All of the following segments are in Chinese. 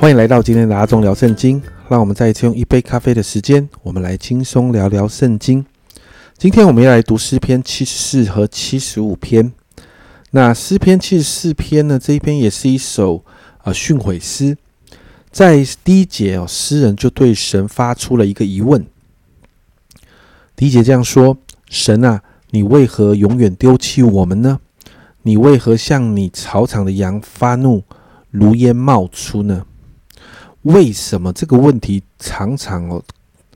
欢迎来到今天的阿忠聊圣经。让我们再一次用一杯咖啡的时间，我们来轻松聊聊圣经。今天我们要来读诗篇七十四和七十五篇。那诗篇七十四篇呢？这一篇也是一首呃训诲诗。在第一节哦，诗人就对神发出了一个疑问。第一节这样说：“神啊，你为何永远丢弃我们呢？你为何向你草场的羊发怒，如烟冒出呢？”为什么这个问题常常哦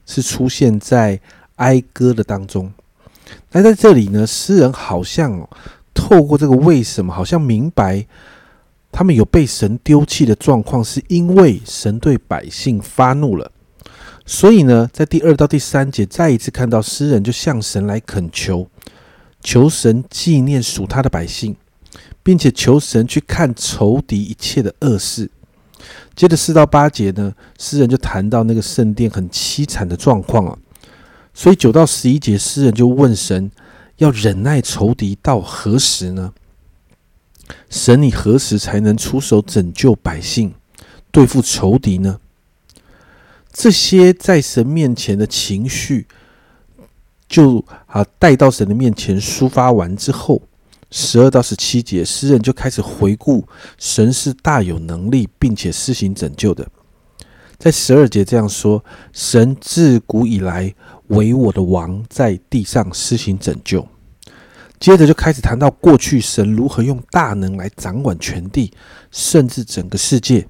是出现在哀歌的当中？那在这里呢，诗人好像哦透过这个为什么，好像明白他们有被神丢弃的状况，是因为神对百姓发怒了。所以呢，在第二到第三节，再一次看到诗人就向神来恳求，求神纪念属他的百姓，并且求神去看仇敌一切的恶事。接着四到八节呢，诗人就谈到那个圣殿很凄惨的状况啊，所以九到十一节，诗人就问神要忍耐仇敌到何时呢？神你何时才能出手拯救百姓，对付仇敌呢？这些在神面前的情绪，就啊带到神的面前抒发完之后。十二到十七节，诗人就开始回顾神是大有能力，并且施行拯救的。在十二节这样说：“神自古以来为我的王，在地上施行拯救。”接着就开始谈到过去神如何用大能来掌管全地，甚至整个世界。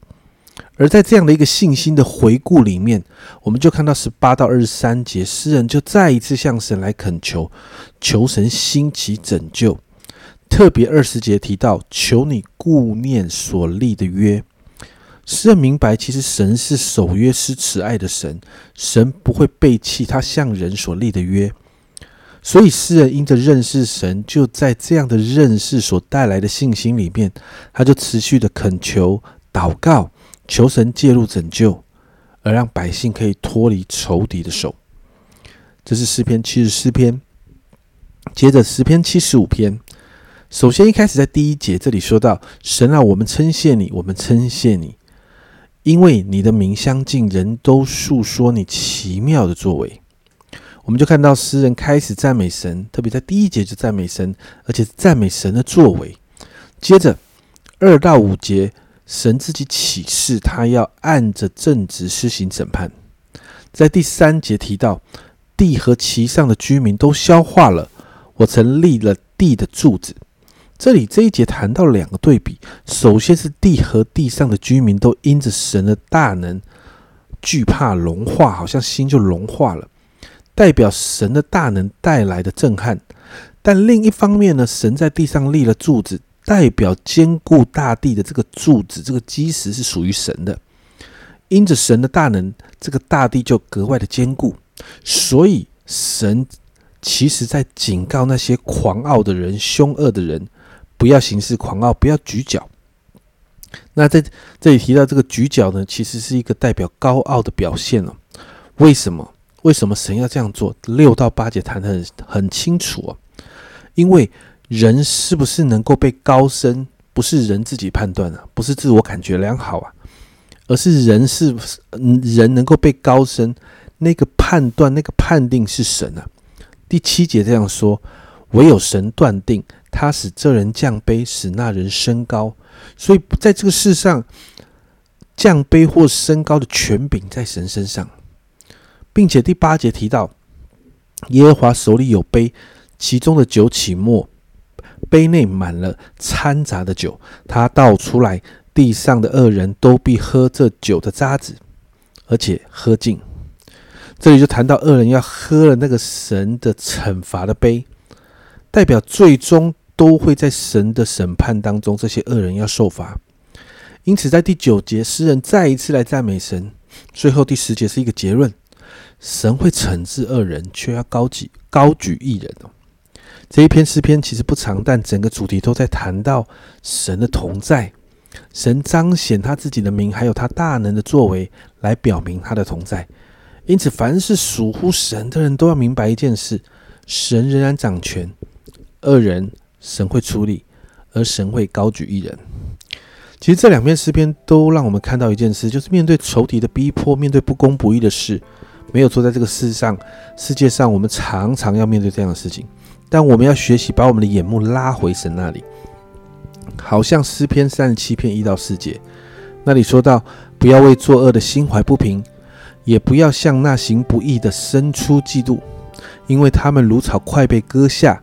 而在这样的一个信心的回顾里面，我们就看到十八到二十三节，诗人就再一次向神来恳求，求神兴起拯救。特别二十节提到，求你顾念所立的约。诗人明白，其实神是守约施慈爱的神，神不会背弃他向人所立的约。所以诗人因着认识神，就在这样的认识所带来的信心里面，他就持续的恳求、祷告，求神介入拯救，而让百姓可以脱离仇敌的手。这是诗篇七十四篇。接着诗篇七十五篇。首先，一开始在第一节这里说到：“神啊，我们称谢你，我们称谢你，因为你的名相近，人都述说你奇妙的作为。”我们就看到诗人开始赞美神，特别在第一节就赞美神，而且赞美神的作为。接着二到五节，神自己启示他要按着正直施行审判。在第三节提到：“地和其上的居民都消化了，我曾立了地的柱子。”这里这一节谈到两个对比，首先是地和地上的居民都因着神的大能惧怕融化，好像心就融化了，代表神的大能带来的震撼。但另一方面呢，神在地上立了柱子，代表坚固大地的这个柱子，这个基石是属于神的。因着神的大能，这个大地就格外的坚固。所以神其实在警告那些狂傲的人、凶恶的人。不要行事狂傲，不要举脚。那在这里提到这个举脚呢，其实是一个代表高傲的表现了。为什么？为什么神要这样做？六到八节谈的很很清楚啊。因为人是不是能够被高升，不是人自己判断的，不是自我感觉良好啊，而是人是人能够被高升，那个判断、那个判定是神啊。第七节这样说：唯有神断定。他使这人降卑，使那人升高，所以在这个世上，降卑或升高的权柄在神身上，并且第八节提到，耶和华手里有杯，其中的酒起沫，杯内满了掺杂的酒，他倒出来，地上的恶人都必喝这酒的渣子，而且喝尽。这里就谈到恶人要喝了那个神的惩罚的杯，代表最终。都会在神的审判当中，这些恶人要受罚。因此，在第九节，诗人再一次来赞美神。最后第十节是一个结论：神会惩治恶人，却要高举高举义人哦。这一篇诗篇其实不长，但整个主题都在谈到神的同在，神彰显他自己的名，还有他大能的作为，来表明他的同在。因此，凡是属乎神的人都要明白一件事：神仍然掌权，恶人。神会处理，而神会高举一人。其实这两篇诗篇都让我们看到一件事，就是面对仇敌的逼迫，面对不公不义的事，没有错，在这个世上、世界上，我们常常要面对这样的事情，但我们要学习把我们的眼目拉回神那里。好像诗篇三十七篇一到四节，那里说到：不要为作恶的心怀不平，也不要向那行不义的生出嫉妒，因为他们如草快被割下，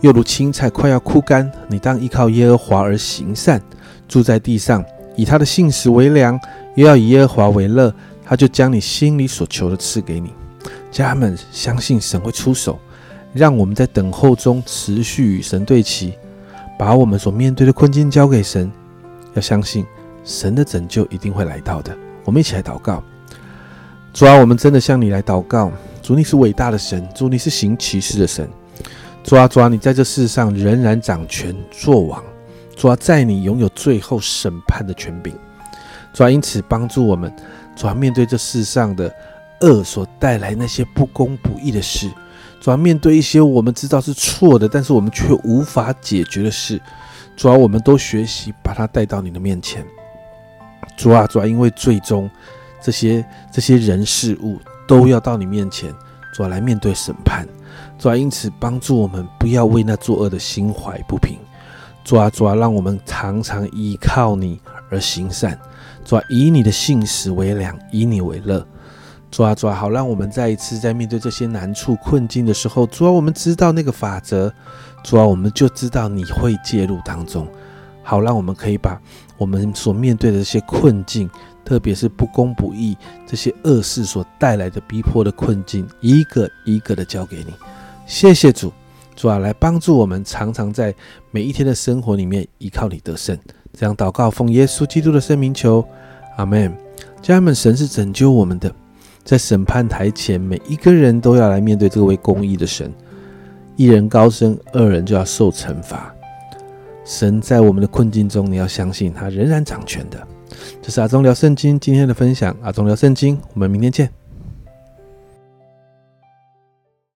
又如青菜快要枯干。你当依靠耶和华而行善。住在地上，以他的信实为粮，又要以耶和华为乐，他就将你心里所求的赐给你。家人们相信神会出手，让我们在等候中持续与神对齐，把我们所面对的困境交给神。要相信神的拯救一定会来到的。我们一起来祷告：主啊，我们真的向你来祷告。主，你是伟大的神，主，你是行奇事的神。主啊，主啊，你在这世上仍然掌权作王。主啊，在你拥有最后审判的权柄，主啊，因此帮助我们，主啊，面对这世上的恶所带来那些不公不义的事，主啊，面对一些我们知道是错的，但是我们却无法解决的事，主啊，我们都学习把它带到你的面前。主啊，主啊，因为最终这些这些人事物都要到你面前，主啊，来面对审判。主啊，因此帮助我们不要为那作恶的心怀不平。主啊，主啊，让我们常常依靠你而行善。主啊，以你的信实为良，以你为乐。主啊，主啊，好，让我们再一次在面对这些难处困境的时候，主啊，我们知道那个法则。主啊，我们就知道你会介入当中。好，让我们可以把我们所面对的这些困境，特别是不公不义这些恶事所带来的逼迫的困境，一个一个的交给你。谢谢主。主啊，来帮助我们，常常在每一天的生活里面依靠你得胜。这样祷告，奉耶稣基督的圣名求，阿门。家人们，神是拯救我们的，在审判台前，每一个人都要来面对这位公义的神。一人高升，二人就要受惩罚。神在我们的困境中，你要相信他仍然掌权的。这是阿忠聊圣经今天的分享，阿忠聊圣经，我们明天见。